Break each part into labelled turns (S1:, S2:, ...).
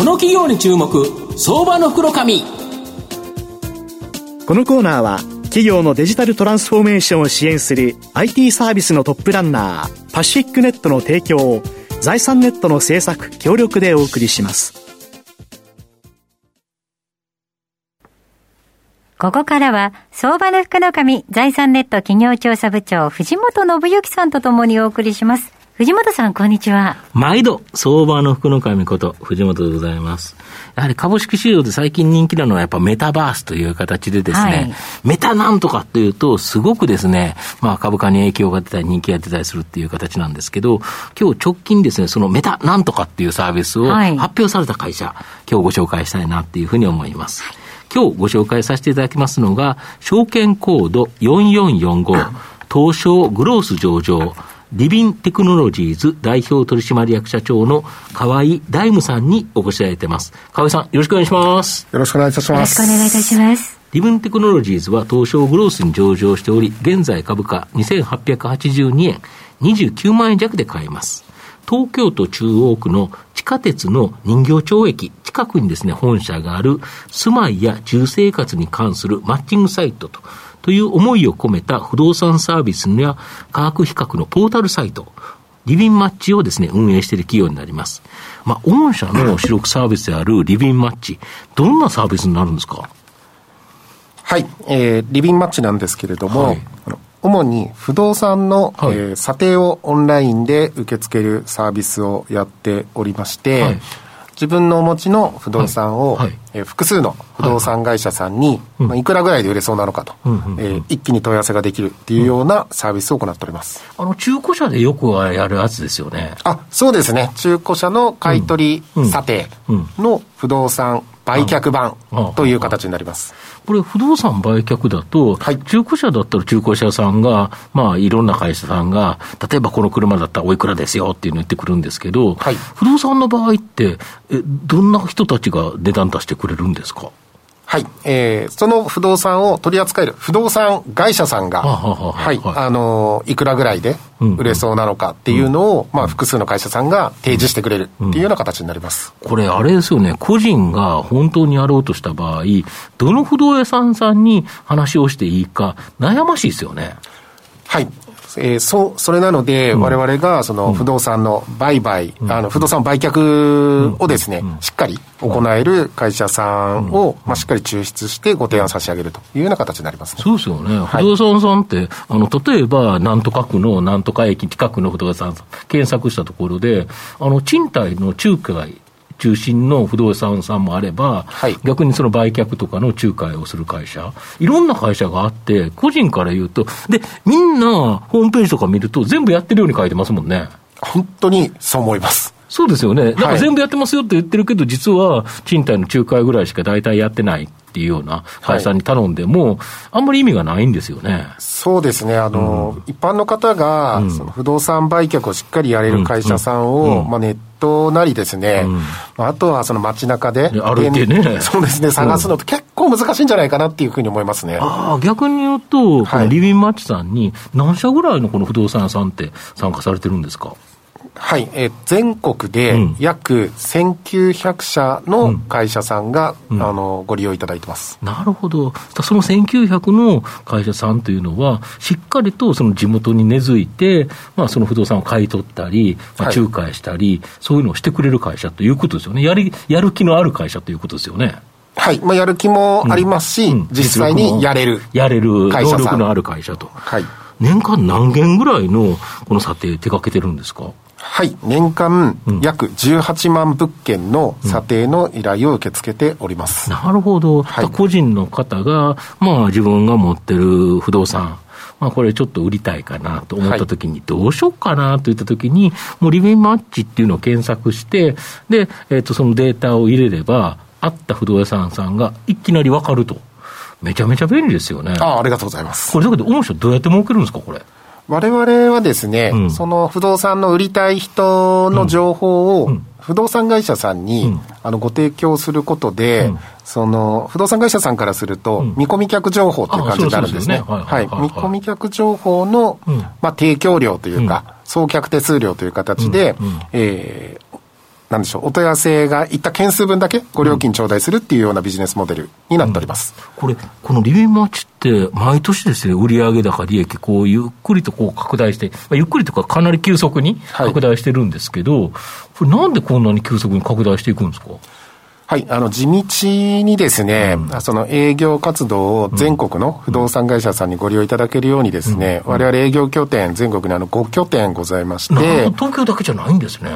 S1: この企業に注目相場の袋紙
S2: このコーナーは企業のデジタルトランスフォーメーションを支援する IT サービスのトップランナーパシフィックネットの提供を財産ネットの制作協力でお送りします
S3: ここからは、相場の福の神、財産ネット企業調査部長、藤本信之さんとともにお送りします。藤本さん、こんにちは。
S4: 毎度、相場の福の神こと、藤本でございます。やはり株式市場で最近人気なのはやっぱメタバースという形でですね、はい、メタなんとかっていうと、すごくですね、まあ株価に影響が出たり人気が出たりするっていう形なんですけど、今日直近ですね、そのメタなんとかっていうサービスを発表された会社、はい、今日ご紹介したいなっていうふうに思います。はい今日ご紹介させていただきますのが、証券コード4445、東証グロース上場、リビンテクノロジーズ代表取締役社長の河合大夢さんにお越しいただいています。河合さん、よろしくお願いします。
S5: よろしくお願いいたします。
S3: よろしくお願いいたします。
S4: リブンテクノロジーズは東証グロースに上場しており、現在株価2882円、29万円弱で買えます。東京都中央区の地下鉄の人形町駅近くにですね、本社がある住まいや住生活に関するマッチングサイトと、という思いを込めた不動産サービスや価格比較のポータルサイト、リビンマッチをですね、運営している企業になります。まあ、御社の主力サービスであるリビンマッチ、どんなサービスになるんですか？
S5: はい、えー、リビンマッチなんですけれども、はい、主に不動産の、はい、えー、査定をオンラインで受け付けるサービスをやっておりまして、はい、自分のお持ちの不動産を、はい、えー、複数の不動産会社さんに、はいまあ、いくらぐらいで売れそうなのかと、うん、えー、一気に問い合わせができるっていうようなサービスを行っております。
S4: あの、中古車でよくやるやつですよね。
S5: あ、そうですね。中古車の買い取り査定の不動産売却版という形になります。
S4: これ、不動産売却だと、はい、中古車だったら中古車屋さんが、まあ、いろんな会社さんが、例えばこの車だったらおいくらですよっていうのを言ってくるんですけど、はい、不動産の場合って、え、どんな人たちが値段出してくれるんですか？
S5: はい。えー、その不動産を取り扱える不動産会社さんが、はい。あのいくらぐらいで売れそうなのかっていうのを、まあ、複数の会社さんが提示してくれるっていうような形になります。
S4: これ、あれですよね。個人が本当にやろうとした場合、どの不動産さんに話をしていいか、悩ましいですよね。
S5: はい。えー、そそれなので、われわれがその不動産の売買、うん、あの不動産売却をですね、しっかり行える会社さんを、まあ、しっかり抽出してご提案差し上げるというような形になります、
S4: ね、そうですよね、不動産さんって、あの例えば、なんとか区のなんとか駅近くの不動産検索したところで、あの賃貸の仲介中心の不動産さんもあれば、はい、逆にその売却とかの仲介をする会社、いろんな会社があって、個人から言うと、で、みんなホームページとか見ると、全部やってるように書いてますもんね。
S5: 本当にそう思います。
S4: そうですよね。なんか全部やってますよって言ってるけど、実は賃貸の仲介ぐらいしか大体やってないっていうような会社に頼んでも、はい、あんまり意味がないんですよね。
S5: そうですね。あの、うん、一般の方が、うん、その不動産売却をしっかりやれる会社さんを、うん、まあネットなりですね、うん、あとはその街中で、
S4: 歩いてね。
S5: そうですね、探すのって結構難しいんじゃないかなっていうふうに思いますね。
S4: ああ、逆に言うと、このリビンマッチさんに、何社ぐらいのこの不動産屋さんって参加されてるんですか？
S5: はい、えー、全国で約1900社の会社さんが、うん、あのご利用いただいてます。
S4: なるほど。その1900の会社さんというのは、しっかりとその地元に根付いて、まあ、その不動産を買い取ったり、まあ、仲介したり、はい、そういうのをしてくれる会社ということですよね。やり、やる気のある会社ということですよね。
S5: はい。まあ、やる気もありますし、うんうん、実際にやれる。
S4: やれる、能力のある会社と。はい。年間何件ぐらいのこの査定手掛けてるんですか？
S5: はい、年間約18万物件の査定の依頼を受け付けております。
S4: うん、なるほど、はい、個人の方が、まあ、自分が持ってる不動産、まあ、これちょっと売りたいかなと思ったときに、どうしようかなといったときに、もうリビンマッチっていうのを検索して、で、えっ、ー、と、そのデータを入れれば、あった不動産さんがいきなりわかると。めちゃめちゃ便利ですよね。
S5: ああ、ありがとうございます。
S4: これだけど、御社どうやって儲けるんですか、これ。
S5: 我々はですね、うん、その不動産の売りたい人の情報を、不動産会社さんに、うん、あのご提供すすることで、うん、その不動産会社さんからすると、見込み客情報という感じになるんですね。はい。見込み客情報の、まあ、提供料というか、送客手数料という形で、えー、なんでしょう、お問い合わせがいった件数分だけご料金頂戴するっていうようなビジネスモデルになっております。
S4: うん、これ、このリビンマッチって、毎年ですね、売上高、利益、こう、ゆっくりとこう拡大して、まあ、ゆっくりとかかなり急速に拡大してるんですけど、はい、これなんでこんなに急速に拡大していくんですか？
S5: はい、あの、地道にですね、うん、その営業活動を全国の不動産会社さんにご利用いただけるようにですね、うん、我々営業拠点、全国にあの5拠点ございまして。
S4: 東京だけじゃないんですね。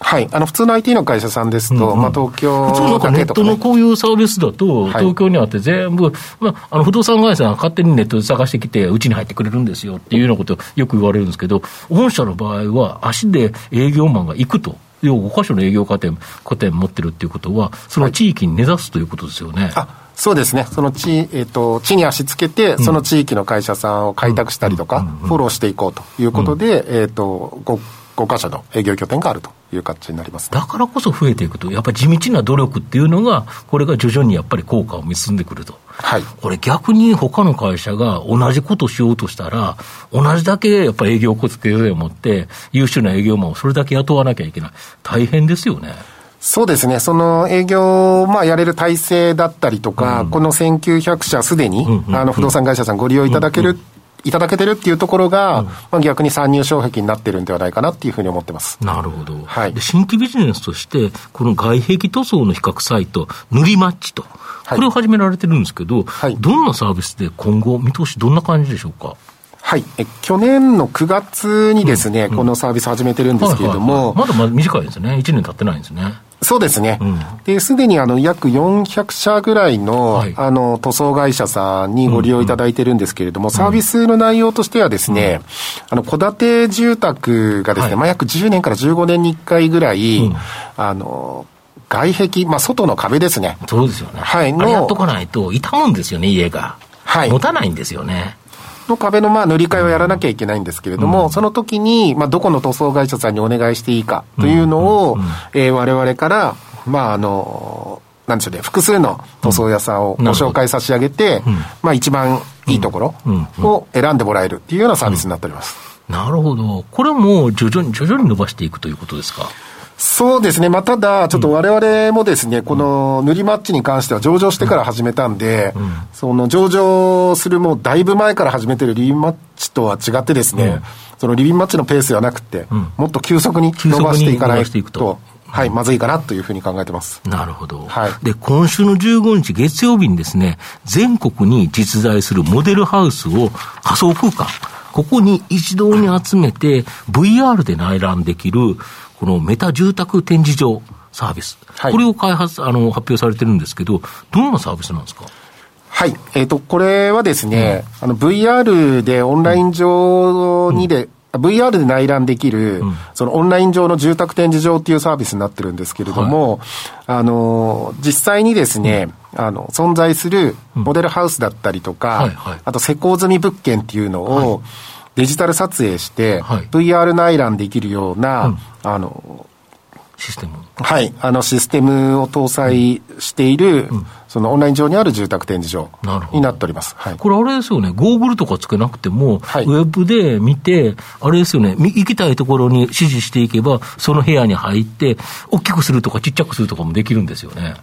S5: はい。あの、普通の IT の会社さんですと、うんうん、まあ、東京
S4: 普通なんかネットのこういうサービスだと、東京にあって全部、はい、まあ、あの、不動産会社が勝手にネットで探してきて、うちに入ってくれるんですよっていうようなことよく言われるんですけど、御社の場合は足で営業マンが行くと。要5箇所の営業拠点、拠点持ってるっていうことは、その地域に根ざすということですよね。
S5: はいそうですね。その地、えっ、ー、と、地に足つけて、その地域の会社さんを開拓したりとか、フォローしていこうということで、えっ、ー、と、5、5箇所の営業拠点があるという形になります、
S4: ね、だからこそ増えていくと、やっぱり地道な努力っていうのが、これが徐々にやっぱり効果を見進んでくると。はい、これ逆に他の会社が同じことをしようとしたら、同じだけやっぱり営業コツ経済を持って、優秀な営業マンをそれだけ雇わなきゃいけない。大変ですよね。
S5: そうですね。その営業、まあ、やれる体制だったりとか、うん、この1900社すでに、うんうん、あの、不動産会社さんご利用いただけるいただけてるっていうところが、うん、まあ、逆に参入障壁になってるんではないかなっていうふうに思ってます。
S4: なるほど。はい。で、新規ビジネスとして、この外壁塗装の比較サイト、塗りマッチと、これを始められてるんですけど、はい、どんなサービスで今後、見通しどんな感じでしょうか？
S5: はい。え、去年の9月にですね、うんうん、このサービス始めてるんですけれども、
S4: はいはいはい、まだまだ短いですね。1年経ってないんですね。
S5: そうですね。うん、で、すでにあの、約400社ぐらいの、はい、あの、塗装会社さんにご利用いただいてるんですけれども、うんうん、サービスの内容としてはですね、うん、あの、戸建て住宅がですね、はい、まあ、約10年から15年に1回ぐらい、うん、あの、外壁、まあ、外の壁ですね。
S4: そうですよね。はい。の。やっとかないと、傷むんですよね、家が。はい。持たないんですよね。
S5: の壁のまあ塗り替えをやらなきゃいけないんですけれども、うん、その時に、まあ、どこの塗装会社さんにお願いしていいかというのを、えわれわれから、まあ、あの、なんでしょうね、複数の塗装屋さんをご紹介差し上げて、うん、まあ一番いいところを選んでもらえるっていうようなサービスになっております。
S4: なるほど。これも徐々に徐々に伸ばしていくということですか？
S5: そうですね。まあ、ただ、ちょっと我々もですね、うん、この塗りマッチに関しては上場してから始めたんで、うん、その上場するもうだいぶ前から始めてるリビンマッチとは違ってですね、うん、そのリビンマッチのペースではなくて、もっと急速に伸ばしていかないと。はい、まずいかなというふうに考えてます。
S4: なるほど。はい。で、今週の15日月曜日にですね、全国に実在するモデルハウスを仮想空間、ここに一堂に集めて VR で内覧できる、このメタ住宅展示場サービス。はい、これを開発、あの、発表されてるんですけど、どんなサービスなんですか？
S5: はい。えっ、ー、と、これはですね、うん、あの、VR でオンライン上にで、VR で内覧できる、うん、そのオンライン上の住宅展示場っていうサービスになってるんですけれども、はい、あの、実際にですね、うん、あの、存在するモデルハウスだったりとか、はいはい、あと施工済み物件っていうのを、デジタル撮影して、はい、VR 内覧できるような、うん、あの、
S4: システム
S5: はい。あの、システムを搭載している、うん、そのオンライン上にある住宅展示場になっております。
S4: はい、これあれですよね、ゴーグルとかつけなくても、はい、ウェブで見て、あれですよね、行きたいところに指示していけば、その部屋に入って、大きくするとかちっちゃくするとかもできるんですよね。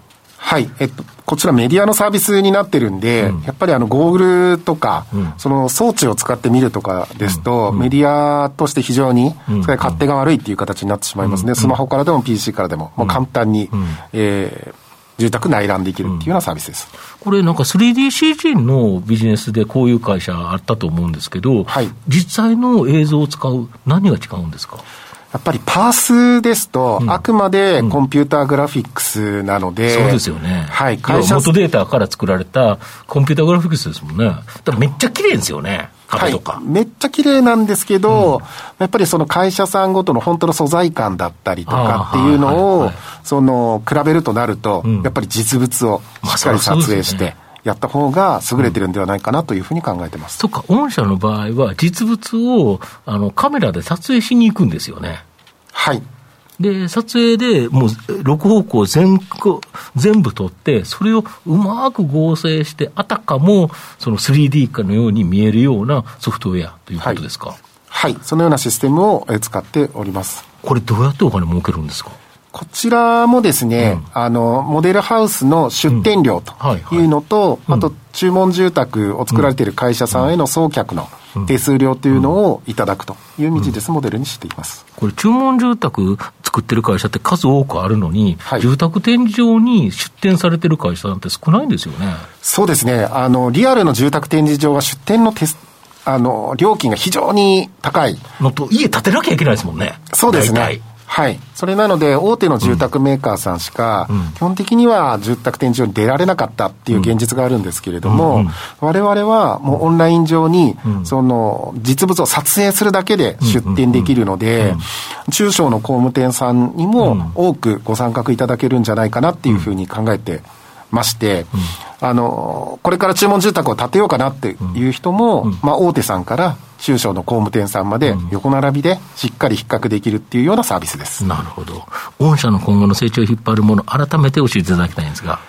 S5: はい。えっと、こちらメディアのサービスになってるんで、うん、やっぱりあの、ゴーグルとか、うん、その装置を使ってみるとかですと、うん、メディアとして非常に、それ勝手が悪いっていう形になってしまいますね。スマホからでも PC からでも、もう簡単に、えー、住宅内覧できるっていうようなサービスです。
S4: これなんか 3DCG のビジネスでこういう会社あったと思うんですけど、はい、実際の映像を使う何が違うんですか？
S5: やっぱりパースですと、あくまでコンピューターグラフィックスなので、
S4: そうですよね。はい。会社元データから作られたコンピューターグラフィックスですもんね。だからめっちゃ綺麗ですよね。壁とか。
S5: はい、めっちゃ綺麗なんですけど、うん、やっぱりその会社さんごとの本当の素材感だったりとかっていうのを、その、比べるとなると、うん、やっぱり実物をしっかり撮影して、やった方が優れてるんではないかなというふうに考えてます。
S4: そっか、御社の場合は実物をあのカメラで撮影しに行くんですよね。
S5: はい。
S4: で、撮影でもう6方向全全部撮って、それをうまく合成して、あたかもその 3D 化のように見えるようなソフトウェアということですか？
S5: はい、はい、そのようなシステムを使っております。
S4: これどうやってお金儲けるんですか？
S5: こちらもですね、うん、あの、モデルハウスの出店料というのと、あと、注文住宅を作られている会社さんへの送客の手数料というのをいただくというビジネスモデルにしています。
S4: これ、注文住宅作ってる会社って数多くあるのに、はい、住宅展示場に出店されてる会社なんて少ないんですよね。
S5: そうですね。あの、リアルの住宅展示場は出店のテスあの、料金が非常に高い。
S4: のと、家建てなきゃいけないですもんね。
S5: そうですね。はい。それなので、大手の住宅メーカーさんしか、基本的には住宅展示場に出られなかったっていう現実があるんですけれども、我々はもうオンライン上に、その、実物を撮影するだけで出展できるので、中小の工務店さんにも多くご参画いただけるんじゃないかなっていうふうに考えてまして、あの、これから注文住宅を建てようかなっていう人も、まあ、大手さんから中小の工務店さんまで横並びでしっかり比較できるっていうようなサービスです。
S4: なるほど。御社の今後の成長を引っ張るもの、改めて教えていただきたいんですが。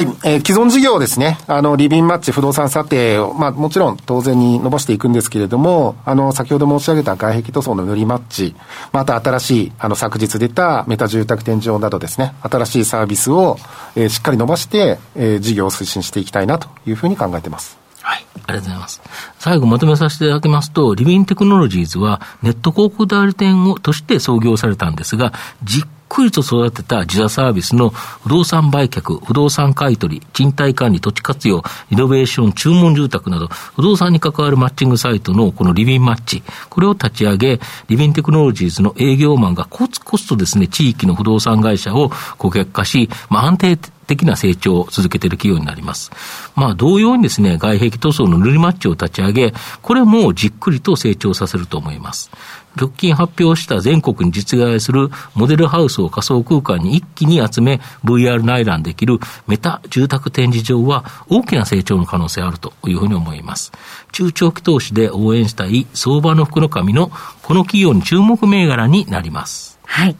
S5: はい、えー、既存事業ですね。あの、リビンマッチ不動産査定を、まあ、もちろん当然に伸ばしていくんですけれども、あの、先ほど申し上げた外壁塗装の塗りマッチ、また新しい、あの、昨日出たメタ住宅天井などですね、新しいサービスを、えー、しっかり伸ばして、えー、事業を推進していきたいなというふうに考えてます。
S4: はい。ありがとうございます。最後まとめさせていただきますと、リビンテクノロジーズはネット広告代理店をとして創業されたんですが、じっくりと育てた自社サービスの不動産売却、不動産買取、賃貸管理、土地活用、イノベーション、注文住宅など、不動産に関わるマッチングサイトのこのリビンマッチ、これを立ち上げ、リビンテクノロジーズの営業マンがコツコツとですね、地域の不動産会社を顧客化し、まあ、安定的な成長を続けている企業になります。まあ、同様にですね、外壁塗装の塗りマッチを立ち上げ、これもじっくりと成長させると思います。直近発表した全国に実在するモデルハウスを仮想空間に一気に集め VR 内覧できるメタ住宅展示場は大きな成長の可能性あるというふうに思います。中長期投資で応援したい相場の福の神のこの企業に注目銘柄になります。
S3: はい。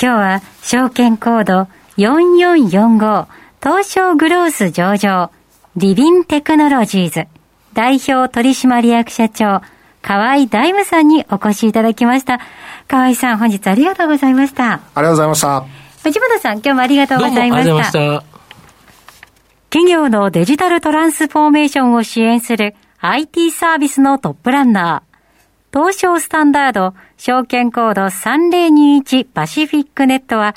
S3: 今日は証券コード4445東証グロース上場リビンテクノロジーズ代表取締役社長河合大夢さんにお越しいただきました。河合さん、本日ありがとうございました。あ
S5: りがとうございました。
S3: 藤本さん、今日もありがとうございました。した企業のデジタルトランスフォーメーションを支援する IT サービスのトップランナー。東証スタンダード、証券コード3021パシフィックネットは、